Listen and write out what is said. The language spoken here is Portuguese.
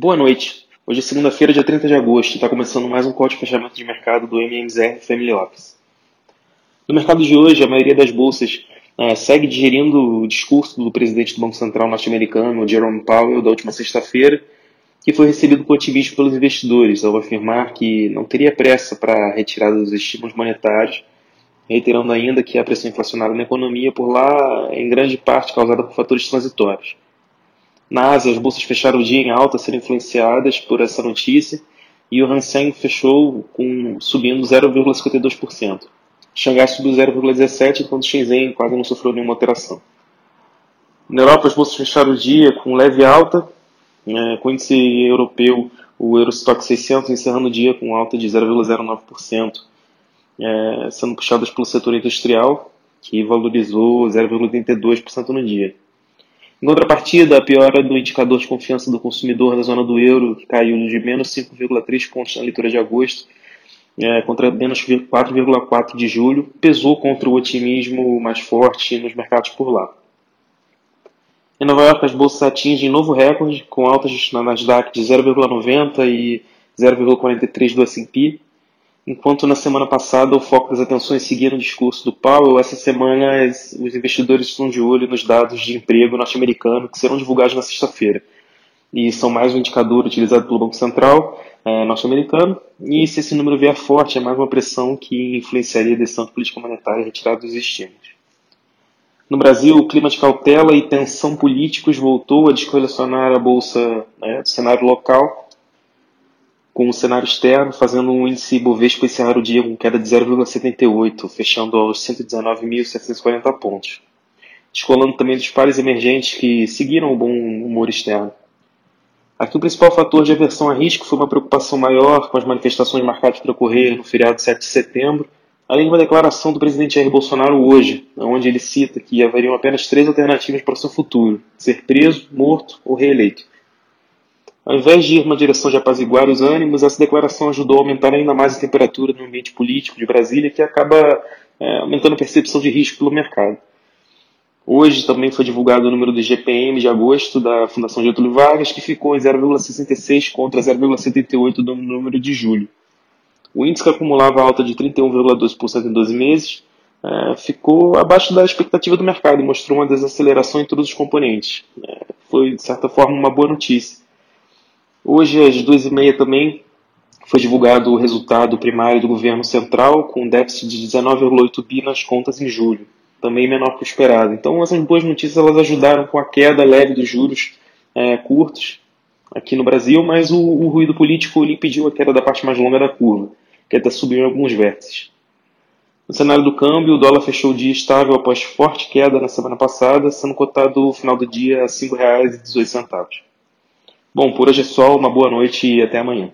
Boa noite. Hoje é segunda-feira, dia 30 de agosto, e está começando mais um código de fechamento de mercado do MMZR Family Office. No mercado de hoje, a maioria das bolsas uh, segue digerindo o discurso do presidente do Banco Central norte-americano, Jerome Powell, da última sexta-feira, que foi recebido com otimismo pelos investidores, ao afirmar que não teria pressa para a retirada dos estímulos monetários, reiterando ainda que a pressão inflacionária na economia por lá é em grande parte causada por fatores transitórios. Na Ásia, as bolsas fecharam o dia em alta, sendo influenciadas por essa notícia, e o Hang Seng fechou com, subindo 0,52%. Xangai subiu 0,17%, enquanto Shenzhen quase não sofreu nenhuma alteração. Na Europa, as bolsas fecharam o dia com leve alta, né, com índice europeu, o Eurostock 600, encerrando o dia com alta de 0,09%, é, sendo puxadas pelo setor industrial, que valorizou 0,32% no dia. Em contrapartida, a piora do indicador de confiança do consumidor na zona do euro, que caiu de menos 5,3 pontos na leitura de agosto, é, contra menos 4,4 de julho, pesou contra o otimismo mais forte nos mercados por lá. Em Nova York, as bolsas atingem novo recorde, com altas na Nasdaq de 0,90 e 0,43 do S&P, Enquanto na semana passada o foco das atenções seguia no discurso do Powell, essa semana os investidores estão de olho nos dados de emprego norte-americano que serão divulgados na sexta-feira. E são mais um indicador utilizado pelo Banco Central é, norte-americano. E se esse número vier forte, é mais uma pressão que influenciaria a decisão de política monetária retirada dos estímulos. No Brasil, o clima de cautela e tensão políticos voltou a descorrelacionar a bolsa né, do cenário local com o cenário externo fazendo um índice Bovespa encerrar o dia com queda de 0,78, fechando aos 119.740 pontos. Descolando também dos pares emergentes que seguiram o bom humor externo. Aqui o principal fator de aversão a risco foi uma preocupação maior com as manifestações marcadas para ocorrer no feriado 7 de setembro, além de uma declaração do presidente Jair Bolsonaro hoje, onde ele cita que haveriam apenas três alternativas para o seu futuro: ser preso, morto ou reeleito. Ao invés de ir numa direção de apaziguar os ânimos, essa declaração ajudou a aumentar ainda mais a temperatura no ambiente político de Brasília, que acaba é, aumentando a percepção de risco pelo mercado. Hoje também foi divulgado o número do GPM de agosto da Fundação Getúlio Vargas, que ficou em 0,66 contra 0,78 do número de julho. O índice que acumulava alta de 31,2% em 12 meses é, ficou abaixo da expectativa do mercado e mostrou uma desaceleração em todos os componentes. É, foi, de certa forma, uma boa notícia. Hoje, às duas e meia também, foi divulgado o resultado primário do governo central, com um déficit de 19,8 bi nas contas em julho, também menor que o esperado. Então, essas boas notícias elas ajudaram com a queda leve dos juros é, curtos aqui no Brasil, mas o, o ruído político impediu a queda da parte mais longa da curva, que até subiu em alguns vértices. No cenário do câmbio, o dólar fechou o dia estável após forte queda na semana passada, sendo cotado no final do dia a R$ 5,18. Bom, por hoje é só, uma boa noite e até amanhã.